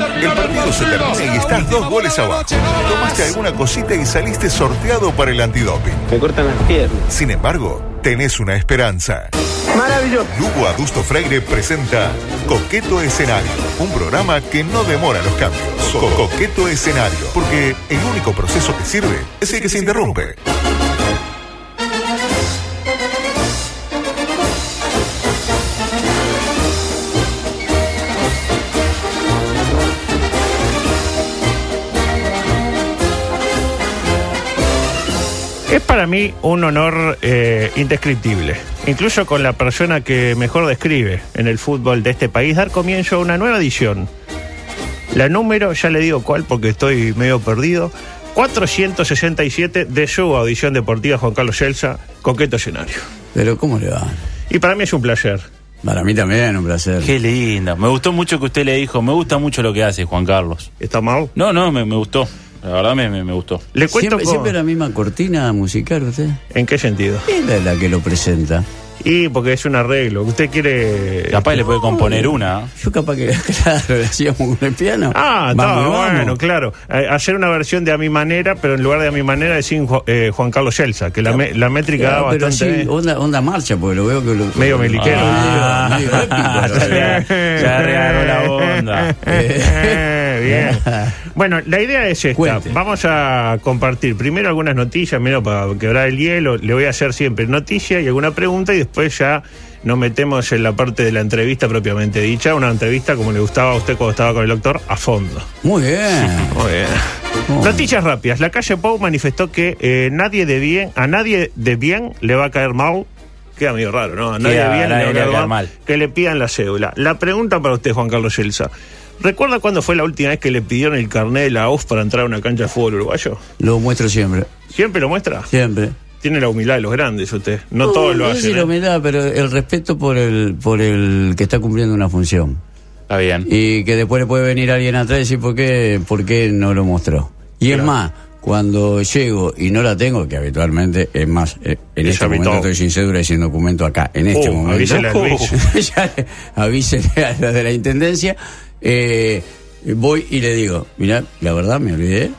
El partido se termina y estás dos goles abajo. Tomaste alguna cosita y saliste sorteado para el antidoping. Me cortan las piernas. Sin embargo, tenés una esperanza. Maravilloso. Lugo Adusto Freire presenta Coqueto Escenario, un programa que no demora los cambios. Co- Coqueto Escenario, porque el único proceso que sirve es el que se interrumpe. Es para mí un honor eh, indescriptible, incluso con la persona que mejor describe en el fútbol de este país, dar comienzo a una nueva edición. La número, ya le digo cuál porque estoy medio perdido, 467 de su audición deportiva Juan Carlos Celsa, Coqueto Escenario. Pero ¿cómo le va? Y para mí es un placer. Para mí también, un placer. Qué lindo. Me gustó mucho que usted le dijo. Me gusta mucho lo que hace Juan Carlos. ¿Está mal? No, no, me, me gustó. La verdad me, me, me gustó. Le cuento ¿Siempre, con- siempre la misma cortina musical usted? ¿En qué sentido? ¿Quién es la que lo presenta? Y porque es un arreglo. Usted quiere... Capaz le puede componer una. Yo capaz que, claro, le hacíamos con el piano. Ah, está bueno, claro. Eh, hacer una versión de A Mi Manera, pero en lugar de A Mi Manera decir eh, Juan Carlos Celsa, que la, me- la métrica Claro, da pero bastante... así, onda, onda marcha, porque lo veo que lo... Medio miliquero. Ah, medio, medio épico. ya, la onda. Bien. Bueno, la idea es esta. Cuente. Vamos a compartir primero algunas noticias, menos para quebrar el hielo. Le voy a hacer siempre noticia y alguna pregunta y después ya nos metemos en la parte de la entrevista propiamente dicha. Una entrevista como le gustaba a usted cuando estaba con el doctor, a fondo. Muy bien. Muy bien. Oh. Noticias rápidas. La calle Pau manifestó que eh, nadie de bien, a nadie de bien le va a caer mal. Queda medio raro, ¿no? A nadie Queda- de bien nadie le va a caer mal, mal. que le pidan la cédula. La pregunta para usted, Juan Carlos Elsa. ¿Recuerda cuándo fue la última vez que le pidieron el carnet de la OF para entrar a una cancha de fútbol uruguayo? Lo muestro siempre, ¿Siempre lo muestra? siempre. Tiene la humildad de los grandes usted. No, todos lo no sé hacen. si lo ¿eh? da, pero el respeto por el, por el que está cumpliendo una función. Está bien. Y que después le puede venir alguien atrás y decir por qué, por qué no lo mostró. Y es más, cuando llego y no la tengo, que habitualmente es más, eh, en Es este momento estoy sin cédula y sin documento acá, en este Oh, momento. avísele a Luis. ya avísele a los de la intendencia. Eh, voy y le digo, mira, la verdad me olvidé.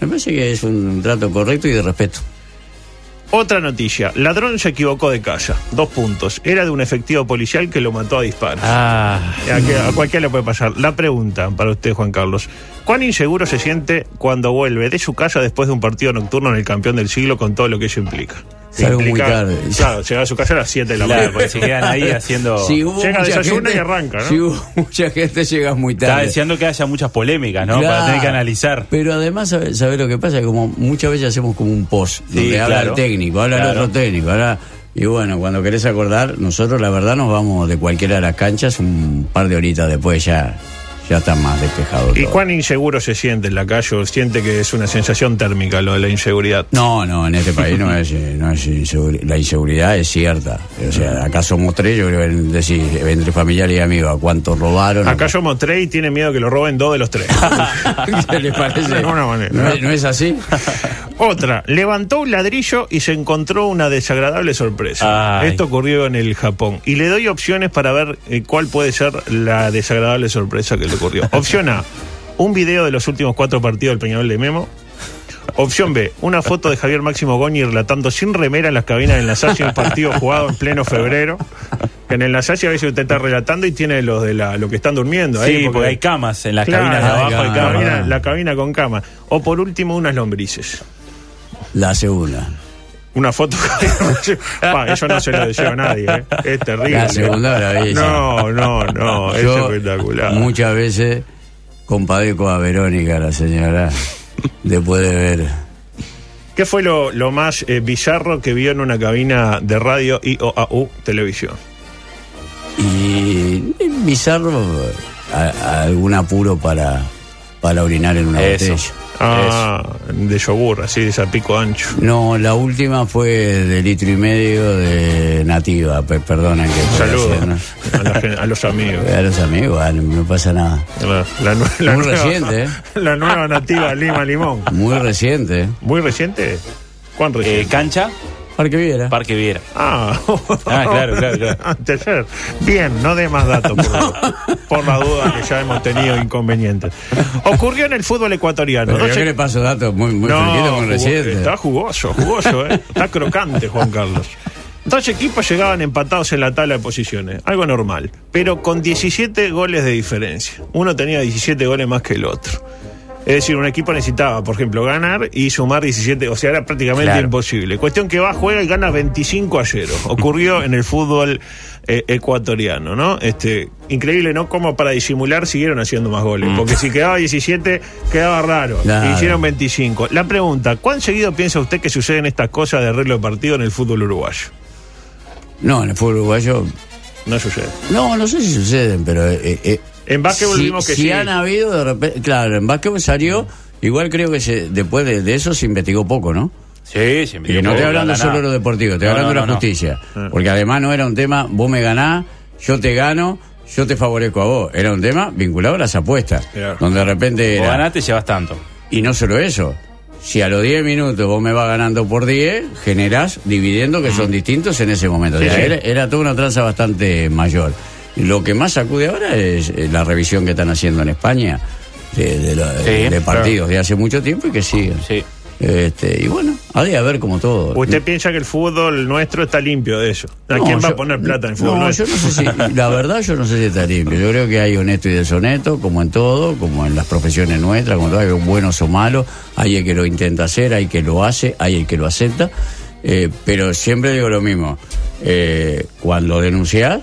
Me parece que es un trato correcto y de respeto. Otra noticia. Ladrón se equivocó de casa. Dos puntos. Era de un efectivo policial que lo mató a disparos. Ah, A, que- a cualquiera le puede pasar. La pregunta para usted, Juan Carlos. ¿Cuán inseguro se siente cuando vuelve de su casa después de un partido nocturno en el campeón del siglo con todo lo que eso implica? Salgo muy tarde. Claro, llega a su casa a las 7 de la mañana. porque se quedan ahí haciendo. Si Llega, desayuna gente, y arranca, ¿no? Si hubo mucha gente, llega muy Está tarde. deseando que haya muchas polémicas, ¿no? Para tener que analizar. Pero además, ¿sabes sabe lo que pasa? Que como muchas veces hacemos como un post, Sí, donde habla claro. el técnico, habla el otro técnico, habla... Y bueno, cuando querés acordar, nosotros la verdad nos vamos de cualquiera de las canchas un par de horitas después ya, ya está más despejado ¿Y todo. cuán inseguro se siente en la calle? ¿O siente que es una sensación térmica lo de la inseguridad? No, no, en este país no es, eh, no es inseguri- la inseguridad es cierta. O sea, acá somos tres, yo creo que entre familiares y amigos, ¿a cuántos robaron? Acá somos tres y tiene miedo que lo roben dos de los tres. ¿Qué les parece? Manera. ¿No es, no es así? Otra, levantó un ladrillo y se encontró una desagradable sorpresa. Ay. Esto ocurrió en el Japón. Y le doy opciones para ver eh, cuál puede ser la desagradable sorpresa que le ocurrió. Opción A, un video de los últimos cuatro partidos del Peñarol de Memo. Opción B, una foto de Javier Máximo Goñi relatando sin remera en las cabinas del Nasacio un partido jugado en pleno febrero. Que en el Nasacio a veces usted está relatando y tiene los de la, lo que están durmiendo ahí. Sí, porque hay camas en las Claro, cabinas de abajo, hay cabina, la cabina con cama. O por último, unas lombrices. La segunda. Una foto. Pa, eso no se lo deseo a nadie, ¿eh? Es terrible. La segunda bravísima. No, no, no, es Yo espectacular. Muchas veces compadezco a Verónica, la señora, después de ver. ¿Qué fue lo, lo más eh, bizarro que vio en una cabina de radio IOAU televisión? Y eh, bizarro, a- a algún apuro para, para orinar en una Eso. botella. Ah, de yogur, así de ese pico ancho. No, la última fue de litro y medio de nativa, pe- perdonen que Saludos a, los amigos. A los amigos, ah, no, no pasa nada. La, la la Muy nueva, reciente, ¿eh? La nueva nativa Lima Limón. Muy reciente. ¿eh? ¿Muy reciente? ¿Cuán Eh, reciente? cancha, Parque Viera. Parque Viera. Ah, Ah, claro, claro, claro. Anteayer. Bien, no dé más datos por, por la duda que ya hemos tenido inconvenientes. Ocurrió en el fútbol ecuatoriano. Pero yo que le paso datos muy, muy no, muy recientes. está jugoso, jugoso, ¿eh? está crocante Juan Carlos. Dos equipos llegaban empatados en la tabla de posiciones, algo normal, pero con 17 goles de diferencia. Uno tenía 17 goles más que el otro. Es decir, un equipo necesitaba, por ejemplo, ganar y sumar 17, o sea, era prácticamente Claro. imposible. Cuestión que va, juega y gana 25 a 0. Ocurrió en el fútbol eh, ecuatoriano, ¿no? Este, increíble, ¿no? Como para disimular siguieron haciendo más goles, porque si quedaba 17 quedaba raro. Claro. Hicieron 25. La pregunta, ¿cuán seguido piensa usted que suceden estas cosas de arreglo de partido en el fútbol uruguayo? No, en el fútbol uruguayo. No sucede. No, no sé si suceden, pero. eh, eh, En básquetbol si, vimos que si sí. han habido de repente. Claro, en básquetbol salió. Igual creo que se, después de, de eso se investigó poco, ¿no? Sí, sí. me Y no estoy hablando la solo de lo deportivo, estoy No, hablando no, de la justicia. Porque además no era un tema, vos me ganás, yo te gano, yo te favorezco a vos. Era un tema vinculado a las apuestas. Claro. Donde de repente. Vos ganaste, llevas tanto. Y no solo eso. Si a los 10 minutos vos me vas ganando por 10, generás dividendos que son distintos en ese momento. O Sí, sea, sí. Era, era toda una tranza bastante mayor. Lo que más sacude ahora es eh, la revisión que están haciendo en España de, de la- Sí, de partidos de hace mucho tiempo y que siguen. Sí. Este, y bueno, ha de haber como todo. ¿Usted piensa que el fútbol nuestro está limpio de eso? ¿A No, quién va a poner plata en el fútbol No, nuestro? yo no sé si, la verdad yo no sé si está limpio. Yo creo que hay honesto y deshonesto, como en todo, como en las profesiones nuestras, como todo, hay buenos o malos, hay el que lo intenta hacer, hay el que lo hace, hay el que lo acepta, eh, pero siempre digo lo mismo, eh, cuando denuncias,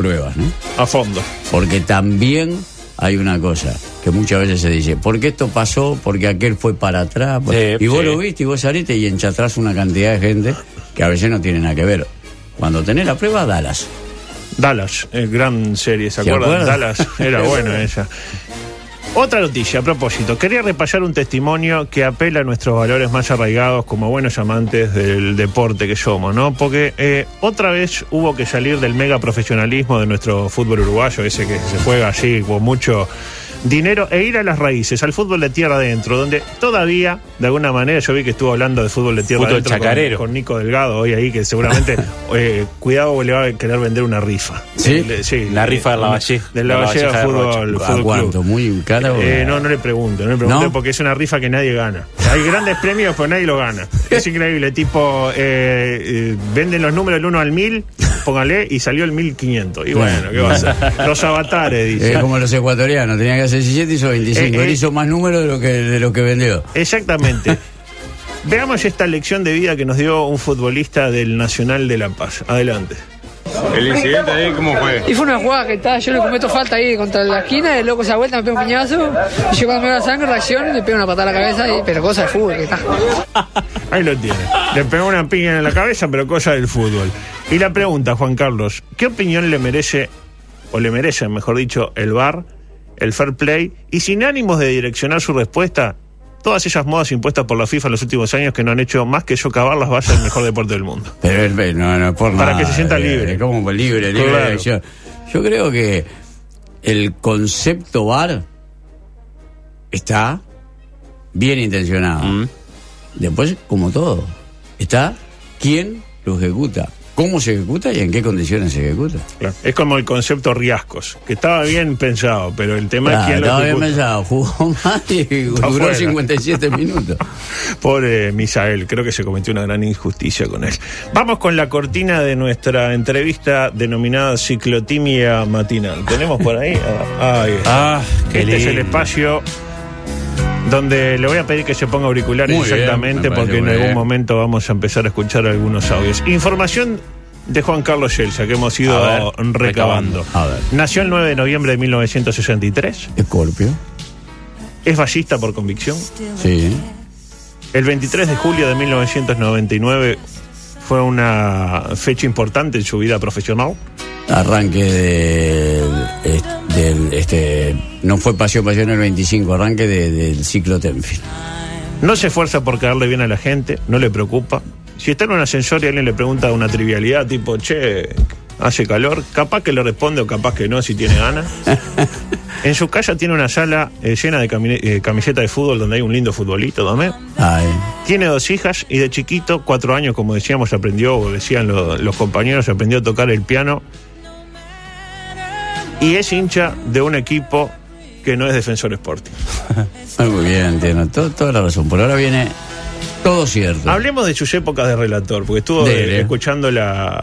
pruebas, ¿no? A fondo. Porque también hay una cosa que muchas veces se dice, ¿por qué esto pasó? Porque aquel fue para atrás. Sí, y vos sí. lo viste y vos saliste y enchatrás una cantidad de gente que a veces no tiene nada que ver. Cuando tenés la prueba, dalas. Dallas, gran serie, ¿se ¿Se acuerdan? Dallas, era buena esa. Otra noticia a propósito. Quería repasar un testimonio que apela a nuestros valores más arraigados como buenos amantes del deporte que somos, ¿no? Porque eh, otra vez hubo que salir del mega profesionalismo de nuestro fútbol uruguayo, ese que se juega así con mucho dinero, e ir a las raíces, al fútbol de tierra adentro, donde todavía, de alguna manera, yo vi que estuvo hablando de fútbol de tierra adentro con- con Nico Delgado hoy ahí, que seguramente, eh, cuidado, le va a querer vender una rifa. ¿Sí? Le- sí. La rifa del Lavalle- Del la Lavalleda Lavalleja de Fútbol, ¿A Fútbol cuánto? Club. ¿Muy cara? Eh, no, no le pregunte, no le pregunte ¿No? porque es una rifa que nadie gana. Hay grandes premios, pero nadie lo gana. Es increíble, tipo, eh, eh, venden los números del 1 al 1000, póngale, y salió el 1500. Y bueno, ¿qué va a hacer? Los avatares, dice. Es como los ecuatorianos, tenían que hacer 17 y hizo 25. Eh, eh. Él hizo más números de lo que, de lo que vendió. Exactamente. Veamos esta lección de vida que nos dio un futbolista del Nacional de La Paz. Adelante. ¿El incidente ahí cómo fue? Y fue una jugada que está, yo le cometo falta ahí contra la esquina, el loco se da vuelta, me pega un piñazo, y yo cuando me veo la sangre reacciono y le pego una patada a la cabeza, y, pero cosa de fútbol que está. Ahí lo tiene. Le pegó una piña en la cabeza, pero cosa del fútbol. Y la pregunta, Juan Carlos, ¿qué opinión le merece, o le merece, mejor dicho, el VAR, el fair play, y sin ánimos de direccionar su respuesta, todas esas modas impuestas por la FIFA en los últimos años que no han hecho más que socavar las bases del mejor deporte del mundo? Pero eh, no, no, por Para nada, que se sienta eh, libre. Como libre, libre Claro. Yo creo que el concepto VAR está bien intencionado. Mm. Después, como todo, está quién lo ejecuta, cómo se ejecuta y en qué condiciones se ejecuta. Claro. Es como el concepto Riascos, que estaba bien pensado, pero el tema Claro, es quién lo estaba bien pensado, jugó mal y duró afuera. 57 minutos. Pobre Misael, creo que se cometió una gran injusticia con él. Vamos con la cortina de nuestra entrevista denominada Ciclotimia Matinal. ¿Tenemos por ahí? Ah, ahí está. Ah, qué este es el espacio donde le voy a pedir que se ponga auriculares Muy exactamente porque en algún bien. momento vamos a empezar a escuchar algunos audios. Información de Juan Carlos Yelsa que hemos ido A ver, recabando. recabando. A ver. Nació el 9 de noviembre de 1963. Escorpio, Es ballista por convicción. sí. El 23 de julio de 1999 fue una fecha importante en su vida profesional. Arranque est- del, este, no fue Pasión Pasión el 25, arranque de- del ciclo Tenfield. No se esfuerza por caerle bien a la gente, no le preocupa. Si está en un ascensor y alguien le pregunta una trivialidad tipo, che, hace calor, capaz que le responde o capaz que no, si tiene ganas. en su casa tiene una sala eh, llena de eh, camisetas de fútbol donde hay un lindo futbolito también. Ay, Tiene dos hijas y de chiquito, cuatro años, como decíamos, aprendió, o decían lo- los compañeros, aprendió a tocar el piano. Y es hincha de un equipo que no es Defensor Sporting. muy bien, tiene to- toda la razón. Por ahora viene todo cierto. Hablemos de sus épocas de relator, porque estuvo Dele. eh, escuchando la,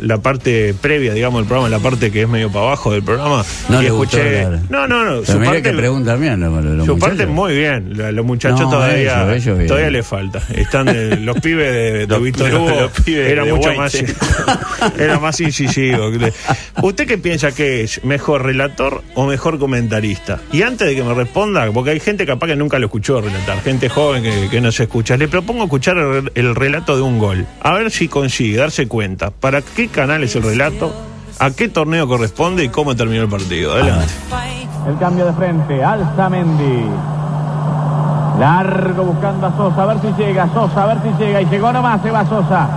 la parte previa, digamos, del programa, la parte que es medio para abajo del programa. No y le escuché. No, no, no. Pero Su mira parte, que pregunta los, los su muchachos. parte muy bien. La- los muchachos No, todavía, ellos, todavía le falta. Están eh, los pibes de, de Víctor Hugo. era de mucho White. más, era más incisivo. ¿Usted qué piensa que es mejor relator o mejor comentarista? Y antes de que me responda, porque hay gente capaz que nunca lo escuchó relatar, gente joven que, que no se escucha, le propongo escuchar el, el relato de un gol. A ver si consigue darse cuenta para qué canal es el relato, a qué torneo corresponde y cómo terminó el partido. El cambio de frente, alza Mendy. Largo buscando a Sosa, a ver si llega, Sosa, a ver si llega. Y llegó nomás, se va Sosa.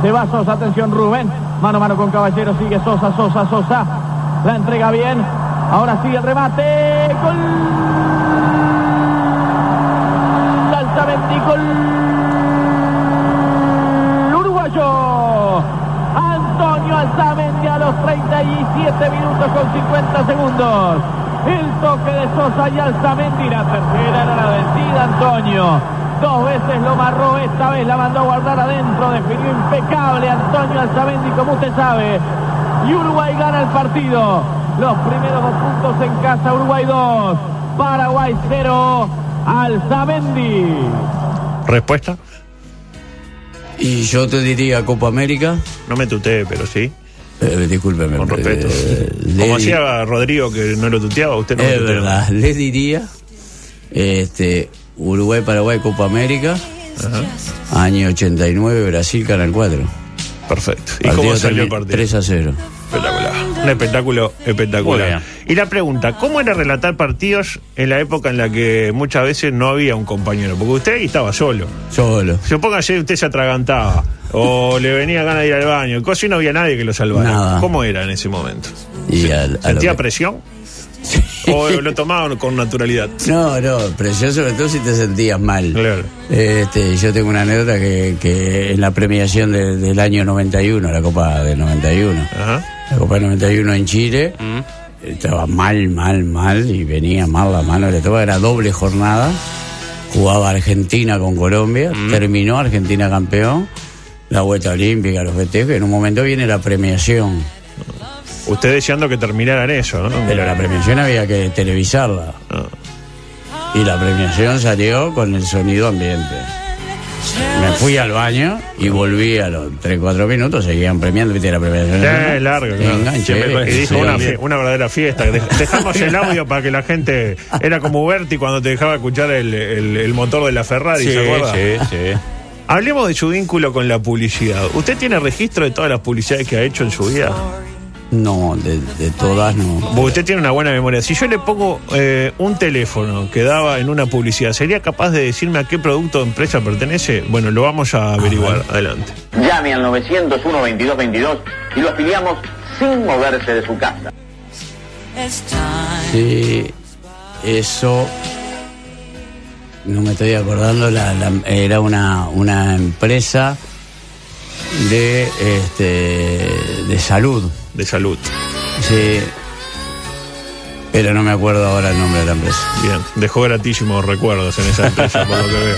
Se va Sosa, atención Rubén. Mano a mano con Caballero, sigue Sosa, Sosa, Sosa. La entrega bien. Ahora sigue el remate. Gol. Alza Mendy, gol. Uruguayo. Antonio Alzamendi a los 37 minutos con 50 segundos. El toque de Sosa y Alzamendi. La tercera era la vencida, Antonio. Dos veces lo marró, esta vez la mandó a guardar adentro. Definió impecable Antonio Alzamendi, como usted sabe. Y Uruguay gana el partido. Los primeros dos puntos en casa, Uruguay 2. Paraguay 0. Alzamendi. ¿Respuesta? Y yo te diría Copa América. No me tutee, pero sí. Eh, discúlpeme. Con respeto. eh, Como hacía Rodrigo, que no lo tuteaba, usted no lo Es tutea. verdad, le diría este, Uruguay, Paraguay, Copa América, año 89, Brasil, Canal 4. Perfecto. ¿Y Partido cómo salió el partido? 3 a 0. Espectacular. Un espectáculo espectacular. Y la pregunta, ¿cómo era relatar partidos en la época en la que muchas veces no había un compañero? Porque usted estaba solo. Solo. Supóngase que usted se atragantaba o le venía ganas de ir al baño, cosa y no había nadie que lo salvara. Nada. ¿Cómo era en ese momento? Y al- ¿Sentía que- presión? ¿O lo tomaban con naturalidad? No, no, presión sobre todo si te sentías mal. Claro. Este, yo tengo una anécdota que, que en la premiación de- del año 91, la Copa del 91, Ajá. La Copa del 91 en Chile, estaba mal, mal, mal y venía mal la mano de todo, era doble jornada, jugaba Argentina con Colombia, terminó Argentina campeón, la vuelta olímpica, los festejos, en un momento viene la premiación, Usted deseando que terminaran eso, ¿no? pero la premiación había que televisarla. Ah. Y la premiación salió con el sonido ambiente. Fui al baño y volví a los 3, 4 minutos, seguían premiando, viste la premiación. Sí, largo, claro. Enganche, y dijo una, verdadera fiesta. Dej- Dejamos el audio para que la gente. Era como Berti cuando te dejaba escuchar el, el- el motor de la Ferrari, Sí, ¿se acuerda? sí, sí. Hablemos de su vínculo con la publicidad. ¿Usted tiene registro de todas las publicidades que ha hecho en su vida? No, de, de todas no. Porque usted tiene una buena memoria. Si yo le pongo eh, un teléfono que daba en una publicidad, ¿sería capaz de decirme a qué producto o empresa pertenece? Bueno, lo vamos a averiguar. Adelante. Llame al 901 22 22 y lo afiliamos sin moverse de su casa. Sí, eso. No me estoy acordando, la, la- era una, una empresa de, este, de salud. De salud. Sí. Pero no me acuerdo ahora el nombre de la empresa. Bien, dejó gratísimos recuerdos en esa empresa, por lo que veo.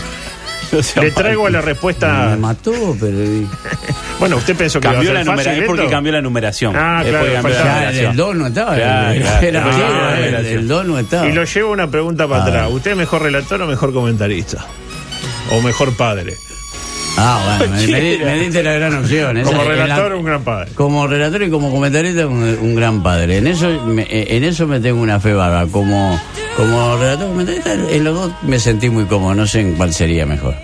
Le traigo la Me respuesta. mató, pero. Bueno, usted pensó que Cambió iba a la ser fácil es porque cambió la numeración. Ah, claro, Ya, el 2 no estaba. Claro, era, claro. era- el 2 no estaba. Y lo llevo una pregunta para Ah. atrás. ¿Usted es mejor relator o mejor comentarista? ¿O mejor padre? Ah, bueno, me, me di- me diste la gran opción. Esa- Como en la- relator, un gran padre. Como relator y como comentarista, un, un gran padre. En eso me, en eso me tengo una fe vaga. Como, como relator y comentarista, en los dos me sentí muy cómodo. No sé en cuál sería mejor.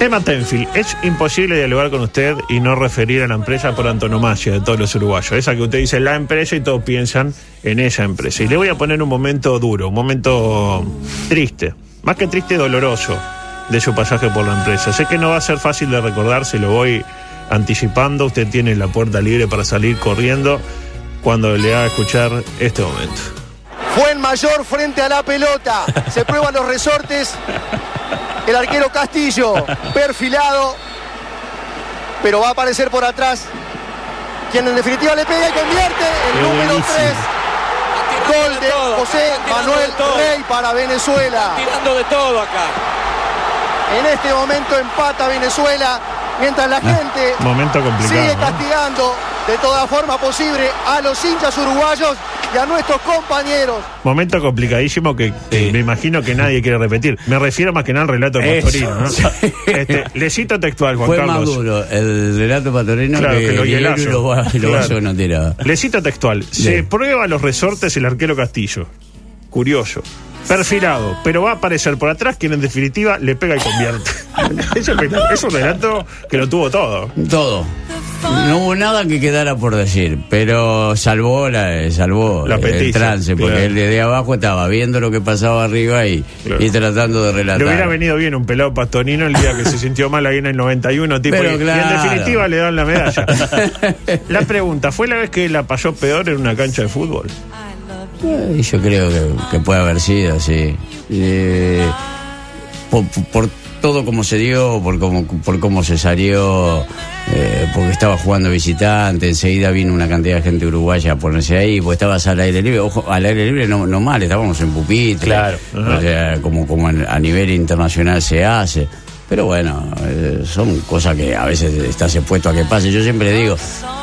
Emma Tenfield, es imposible dialogar con usted y no referir a la empresa por antonomasia de todos los uruguayos. Esa que usted dice la empresa y todos piensan en esa empresa. Y le voy a poner un momento duro, un momento triste, más que triste, doloroso de su pasaje por la empresa. Sé que no va a ser fácil de recordar, se lo voy anticipando, usted tiene la puerta libre para salir corriendo cuando le haga escuchar este momento. Fue en mayor frente a la pelota. Se prueban los resortes. El arquero Castillo, perfilado. Pero va a aparecer por atrás. Quien en definitiva le pega y convierte el Qué número buenísimo. 3. Gol de todo, José Manuel de. Rey para Venezuela. Tirando de todo acá. En este momento empata Venezuela. Mientras la gente Momento complicado. sigue ¿no? castigando de toda forma posible a los hinchas uruguayos y a nuestros compañeros. Momento complicadísimo que, me imagino que nadie quiere repetir. Me refiero más que nada al relato Pastorino. ¿no? sí. Este, le cito textual, Juan Fue Carlos. más duro el relato patorino Claro, que, que lo hielazo. los va- y los Claro. no tiraba. Le cito textual. Se prueba los resortes el arquero Castillo. Curioso. Perfilado, pero va a aparecer por atrás quien en definitiva le pega y convierte. es, un- es un relato que lo tuvo todo. Todo. No hubo nada que quedara por decir, pero salvó la, salvó La el trance, porque claro. el de abajo estaba viendo lo que pasaba arriba y, Claro. y tratando de relatar. Le hubiera venido bien un pelado pastonino el día que se sintió mal ahí en el 91, tipo, Pero y, y en definitiva le dan la medalla. la pregunta, ¿fue la vez que la pasó peor en una cancha de fútbol? Eh, yo creo que, que puede haber sido, sí. Eh, por, por todo como se dio, por cómo, por cómo se salió, eh, porque estaba jugando visitante, enseguida vino una cantidad de gente uruguaya a ponerse ahí, pues estabas al aire libre, ojo, al aire libre no, no mal, estábamos en pupitre, Claro. o sea, como, como a nivel internacional se hace. Pero bueno, eh, son cosas que a veces estás expuesto a que pase. Yo siempre digo,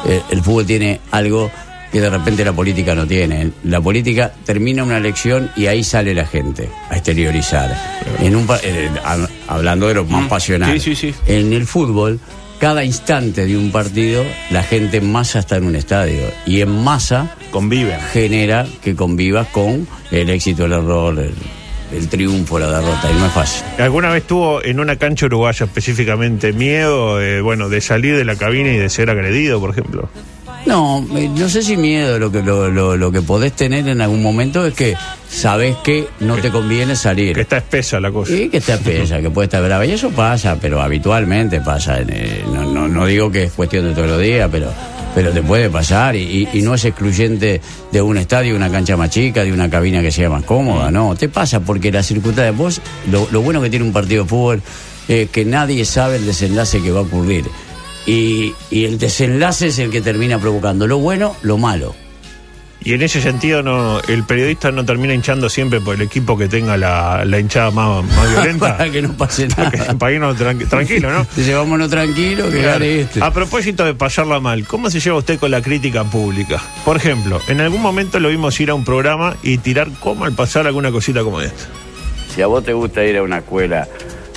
eh, el fútbol tiene algo que de repente la política no tiene. La política termina una elección y ahí sale la gente a exteriorizar. En un, eh, ha- hablando de lo más pasional. Sí, sí, sí. En el fútbol, cada instante de un partido, la gente en masa está en un estadio. Y en masa Conviven. genera que convivas con el éxito, el error, el, el triunfo, la derrota. Y no es fácil. ¿Alguna vez tuvo en una cancha uruguaya específicamente miedo, eh, bueno, de salir de la cabina y de ser agredido, por ejemplo? No, eh, no sé si miedo, lo que, lo, lo- lo que podés tener en algún momento es que sabés que no te conviene salir. Que está espesa la cosa. Y que está pesa, que puede estar brava. Y eso pasa, pero habitualmente pasa. eh, no, no, no digo que es cuestión de todos los días, pero, pero te puede pasar. Y, y- no es excluyente de un estadio, una cancha más chica, de una cabina que sea más cómoda. No, te pasa porque las circunstancias. Vos, lo, lo bueno que tiene un partido de fútbol es que nadie sabe el desenlace que va a ocurrir. Y, y el desenlace es el que termina provocando lo bueno, lo malo. Y en ese sentido, no, el periodista no termina hinchando siempre por el equipo que tenga la, la hinchada más, más violenta. Para que no pase nada. Para irnos tranqui- tranquilo, ¿no? Dice, vámonos tranquilo, que Claro. gane este. A propósito de pasarla mal, ¿cómo se lleva usted con la crítica pública? Por ejemplo, en algún momento lo vimos ir a un programa y tirar como al pasar alguna cosita como esta. Si a vos te gusta ir a una escuela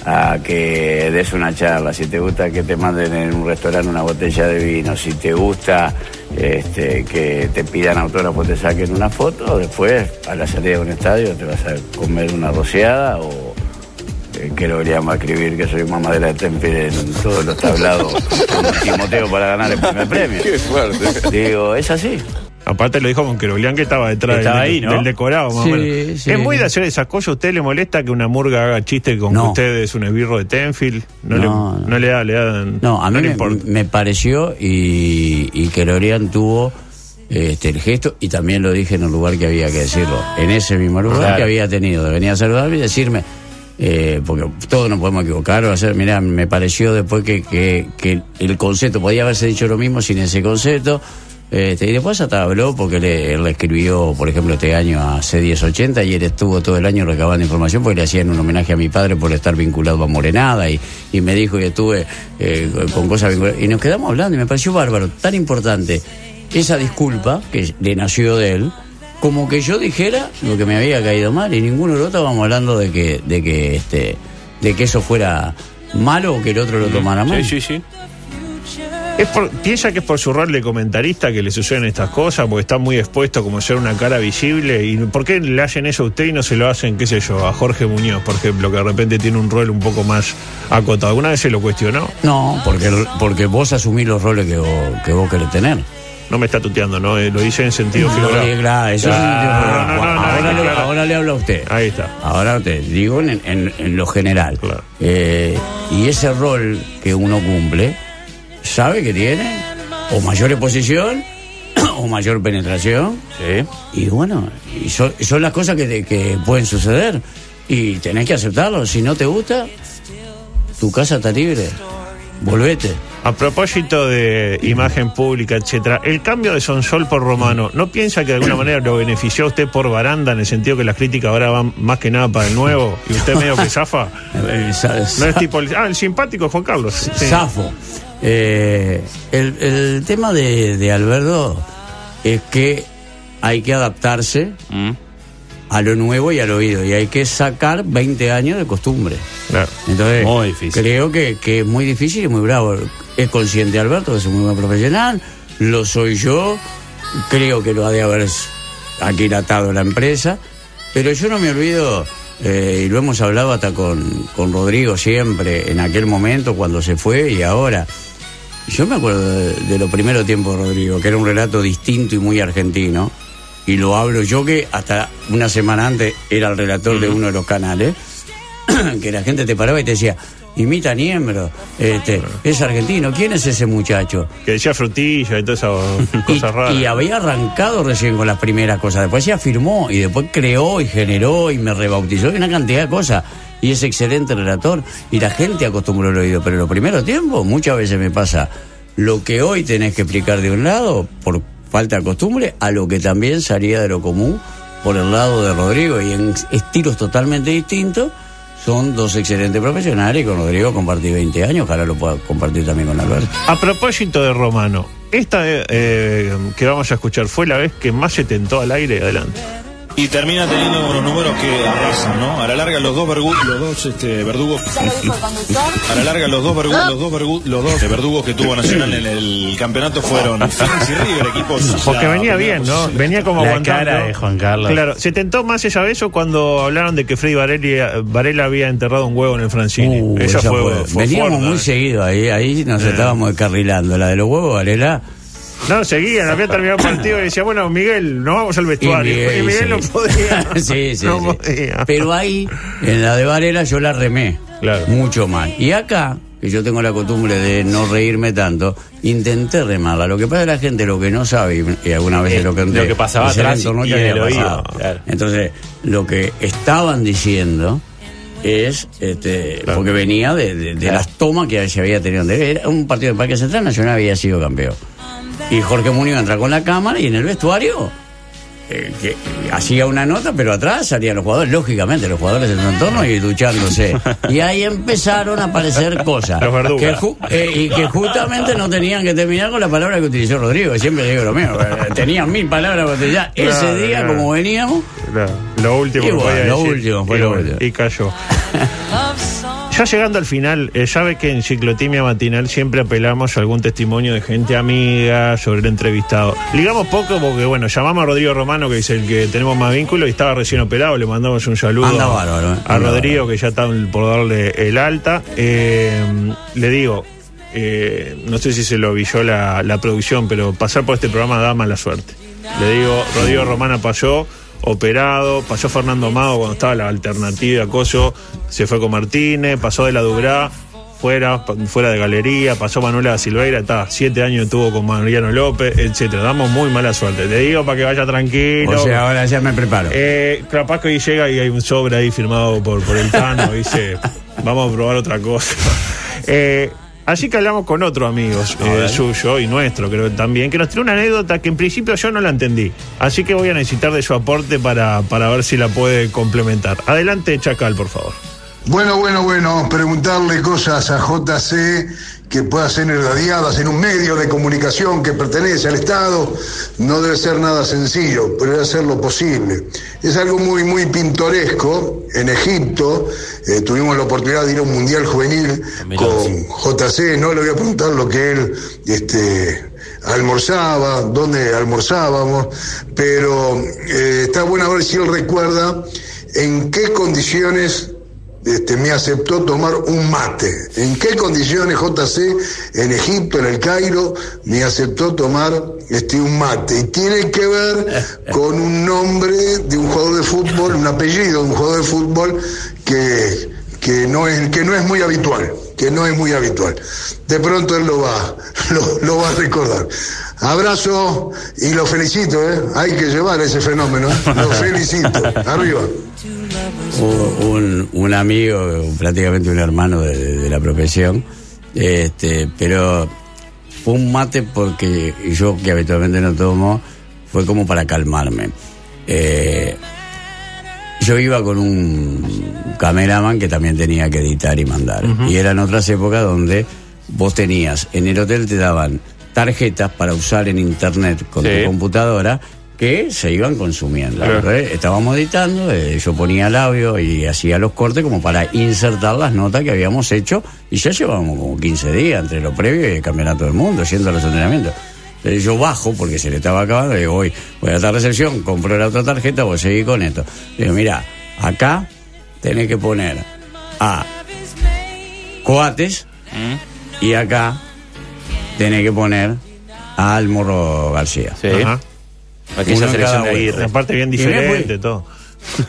a que des una charla, si te gusta que te manden en un restaurante una botella de vino, si te gusta este, que te pidan autógrafo, te saquen una foto, después a la salida de un estadio te vas a comer una rociada o eh, que lo va a escribir que soy mamadera de Temple en todos los tablados con Timoteo para ganar el primer premio. Qué fuerte. Digo, es así. Aparte lo dijo con Queroblián que estaba detrás Estaba del, ahí, ¿no? del decorado, más Sí, o menos. sí. Es muy de hacer esas cosas. ¿A usted le molesta que una murga haga chiste con No. que usted es un esbirro de Tenfield? No, No, le, no. no le da, le da. No, a mí le me, importa. me pareció y, y que Lorian tuvo este, el gesto, y también lo dije en el lugar que había que decirlo, en ese mismo lugar Claro. que había tenido, de venir a saludarme y decirme, eh, porque todos nos podemos equivocar o hacer, mira, me pareció después que, que, que el concepto, podía haberse dicho lo mismo sin ese concepto. Este, y después hasta habló porque le, él le escribió, por ejemplo, este año a C1080 y él estuvo todo el año recabando información porque le hacían un homenaje a mi padre por estar vinculado a Morenada y, y me dijo que estuve eh, con cosas vinculadas. Y nos quedamos hablando y me pareció bárbaro, tan importante esa disculpa que le nació de él, como que yo dijera lo que me había caído mal y ninguno de los otros estábamos hablando de que, de que este, de que eso fuera malo o que el otro lo tomara mal. Sí, sí, sí. Es por- ¿Piensa que es por su rol de comentarista que le suceden estas cosas? Porque está muy expuesto como ser una cara visible. ¿Y por qué le hacen eso a usted y no se lo hacen, qué sé yo, a Jorge Muñoz, por ejemplo, que de repente tiene un rol un poco más acotado? ¿Alguna vez se lo cuestionó? No, porque, porque vos asumís los roles que vos, que vos querés tener. No me está tuteando, ¿no? Eh, lo dice en sentido No, figurado. claro, eso es- Claro, no, ahora, le, aclarar. ahora le hablo a usted. Ahí está. Ahora te digo en, en- en lo general. Claro. Eh, y ese rol que uno cumple sabe que tiene o mayor exposición o mayor penetración. Y bueno, y son, las cosas que, te- que pueden suceder. Y tenés que aceptarlo. Si no te gusta, tu casa está libre. Volvete. A propósito de imagen pública, etcétera, el cambio de Sonsol por Romano, ¿no piensa que de alguna manera lo benefició a usted por baranda en el sentido que las críticas ahora van más que nada para el nuevo y usted medio que zafa? Eh, No es tipo el, ah, el simpático Juan Carlos. Sí. Zafo. Eh, el, el tema de, de Alberto es que hay que adaptarse a lo nuevo y al oído. Y hay que sacar 20 años de costumbre. Claro. Entonces, Muy difícil. creo que, que es muy difícil y muy bravo. Es consciente Alberto que es un muy buen profesional, lo soy yo, creo que lo ha de haber aquilatado la empresa, pero yo no me olvido, eh, y lo hemos hablado hasta con, con Rodrigo siempre, en aquel momento cuando se fue y ahora. Yo me acuerdo de, de los primeros tiempos de Rodrigo, que era un relato distinto y muy argentino, y lo hablo yo que hasta una semana antes era el relator de uno de los canales, que la gente te paraba y te decía, imita Niembro, este, es argentino, ¿quién es ese muchacho? Que decía frutilla y todas esas Y, cosas raras. y había arrancado recién con las primeras cosas, después se afirmó y después creó y generó y me rebautizó y una cantidad de cosas. Y es excelente relator y la gente acostumbró el oído, pero en los primeros tiempos muchas veces me pasa lo que hoy tenés que explicar de un lado por falta de costumbre a lo que también salía de lo común por el lado de Rodrigo y en estilos totalmente distintos. Son dos excelentes profesionales y con Rodrigo compartí 20 años, ojalá lo pueda compartir también con Alberto. A propósito de Romano, esta eh, que vamos a escuchar fue la vez que más se tentó al aire. Adelante. Y termina teniendo unos números que arrasan, ¿no? A la larga los dos, vergu- los dos este, verdugos. A la larga los dos, vergu- los dos, vergu- los dos eh, verdugos que tuvo Nacional en el campeonato fueron Fénix y River, equipos. Porque venía bien, ¿no? Venía como La aguantando. cara de Juan Carlos. Claro, se tentó más esa vez o cuando hablaron de que Freddy Varela, Varela había enterrado un huevo en el Francini. Uh, esa esa fue, fue- fue Veníamos fuerte. muy seguido ahí, ahí nos estábamos descarrilando. La de los huevos, Varela. No, seguían, había terminado el partido y decía, bueno, Miguel, nos vamos al vestuario. Y Miguel, no sí. podía. sí, sí, no sí. podía. Pero ahí, en la de Varela, yo la remé. Claro. Mucho más. Y acá, que yo tengo la costumbre de no reírme tanto, intenté remarla. Lo que pasa es que la gente lo que no sabe, y alguna vez lo conté, lo que pasaba atrás y que había el oído, pasado. claro. Entonces, lo que estaban diciendo es, este, Claro. porque venía de, de- de las tomas que se había tenido. Era un partido de Parque Central, Nacional había sido campeón. Y Jorge Muñoz entra con la cámara y en el vestuario eh, que hacía una nota, pero atrás salían los jugadores, lógicamente, los jugadores en su entorno y duchándose. Y ahí empezaron a aparecer cosas. Que eh, y que justamente no tenían que terminar con la palabra que utilizó Rodrigo, que siempre digo lo mismo. eh, Tenían mil palabras para utilizar. Ese día, como veníamos, lo último Y bueno, lo decir. último, fue y, lo último. y cayó. Ya llegando al final, eh, sabe que en Ciclotimia Matinal siempre apelamos a algún testimonio de gente amiga sobre el entrevistado. Ligamos poco porque, bueno, llamamos a Rodrigo Romano, que es el que tenemos más vínculo, y estaba recién operado. Le mandamos un saludo Anda bárbaro, eh. a Anda Rodrigo, que ya está por darle el alta. Eh, le digo, eh, no sé si se lo villó la, la producción, pero pasar por este programa da mala suerte. Le digo, Rodrigo Romana pasó, operado, pasó Fernando Mago cuando estaba la alternativa, acoso, se fue con Martínez, pasó de la Dubrá, fuera, fuera de galería, pasó Manuela da Silveira, está, siete años estuvo con Mariano López, etcétera. Damos muy mala suerte. Le digo para que vaya tranquilo. o sea, ahora ya me preparo. Eh, capaz que hoy llega y hay un sobre ahí firmado por, por el Tano, dice, vamos a probar otra cosa. Eh, así que hablamos con otro amigo eh, suyo y nuestro, creo que también, que nos tiene una anécdota que en principio yo no la entendí. Así que voy a necesitar de su aporte para, para ver si la puede complementar. Adelante, Chacal, por favor. Bueno, bueno, bueno, preguntarle cosas a JC que pueda ser irradiadas en un medio de comunicación que pertenece al Estado no debe ser nada sencillo, pero debe ser lo posible. Es algo muy, muy pintoresco. En Egipto eh, tuvimos la oportunidad de ir a un mundial juvenil con JC, no le voy a preguntar lo que él este, almorzaba, dónde almorzábamos, pero eh, está bueno ver si él recuerda en qué condiciones este, me aceptó tomar un mate. ¿En qué condiciones JC en Egipto, en el Cairo, me aceptó tomar este, un mate? Y tiene que ver con un nombre de un jugador de fútbol, un apellido de un jugador de fútbol que, que, no, es, que no es muy habitual. que no es muy habitual. De pronto él lo va, lo, lo va a recordar. Abrazo y lo felicito, ¿eh? Hay que llevar ese fenómeno, ¿eh? Lo felicito. Arriba. Un, un- amigo, prácticamente un hermano de, de- de la profesión, este, pero fue un mate porque yo que habitualmente no tomo, fue como para calmarme. Eh, yo iba con un cameraman que también tenía que editar y mandar. Y eran otras épocas donde vos tenías, en el hotel te daban tarjetas para usar en internet con Sí. tu computadora que se iban consumiendo. Claro. Entonces, estábamos editando, eh, yo ponía el audio y hacía los cortes como para insertar las notas que habíamos hecho y ya llevábamos como 15 días entre lo previo y el campeonato del mundo, yendo a los entrenamientos. Entonces yo bajo porque se le estaba acabando, digo, voy, voy a la recepción, compro la otra tarjeta, voy a seguir con esto. Digo, mira, acá tenés que poner a Coates y acá tenés que poner a Almorro García. Sí. Ajá. Aquella selección de. Aguirre. Aparte bien diferente, todo.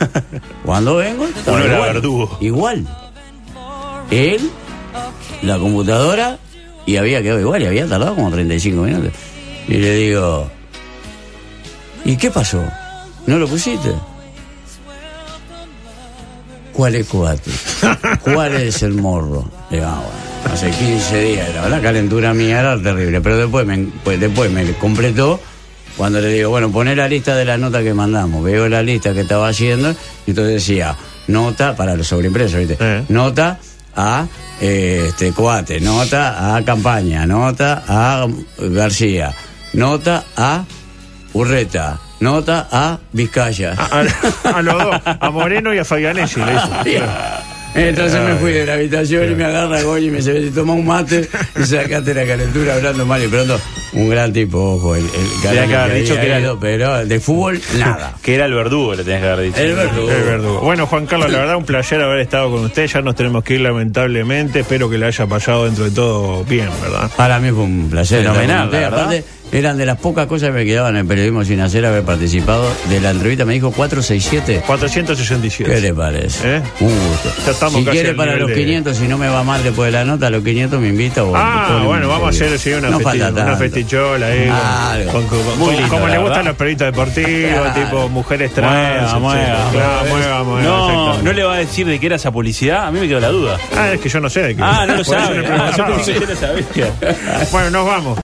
Cuando vengo, Uno era igual. verdugo. Igual. Él, la computadora, y había quedado igual, y había tardado como 35 minutos. Y le digo, ¿y qué pasó? ¿No lo pusiste? ¿Cuál es Coate? ¿Cuál es el morro? Le digo, ah, bueno, hace 15 días, la verdad, la calentura mía era terrible, pero después me, pues después me completó cuando le digo, bueno, poné la lista de las notas que mandamos, veo la lista que estaba haciendo, y entonces decía, nota para los sobreimpresos, ¿viste? Eh. Nota a eh, este Coate, nota a Campaña, nota a García, nota a Urreta, nota a Vizcaya. A, a- a los dos, a Moreno y a Fabianesi le hizo. Entonces me fui de la habitación y me agarra Goy y me dice, toma un mate y sacaste la calentura hablando mal y pronto. Un gran tipo, ojo, el, el que haber dicho que era- ido, pero de fútbol, nada. Que era el verdugo, le tenés que haber dicho. El verdugo. El verdugo. Bueno, Juan Carlos, la verdad un placer haber estado con usted. Ya nos tenemos que ir lamentablemente. Espero que le haya pasado dentro de todo bien, ¿verdad? Para mí fue un placer. Fenomenal. Aparte, eran de las pocas cosas que me quedaban en el periodismo sin hacer haber participado de la entrevista. Me dijo 467. 467. ¿Qué le parece? ¿Eh? Un gusto. Ya estamos si casi quiere para los de- 500, si no me va mal después de la nota, a los 500 me invita. O Ah, bueno, vamos a hacer sí, una, No festi- una festichola ahí. con- Algo. con- con- Muy con- lindo, como le gustan los periodistas deportivos, Claro. tipo mujeres trans. Mueva, mueva. Claro, mueva, mueva, No, no le va a decir de qué era esa publicidad. A mí me quedó la duda. Ah, es que yo no sé de qué. Ah, no lo sabe. Ah. Bueno, nos vamos.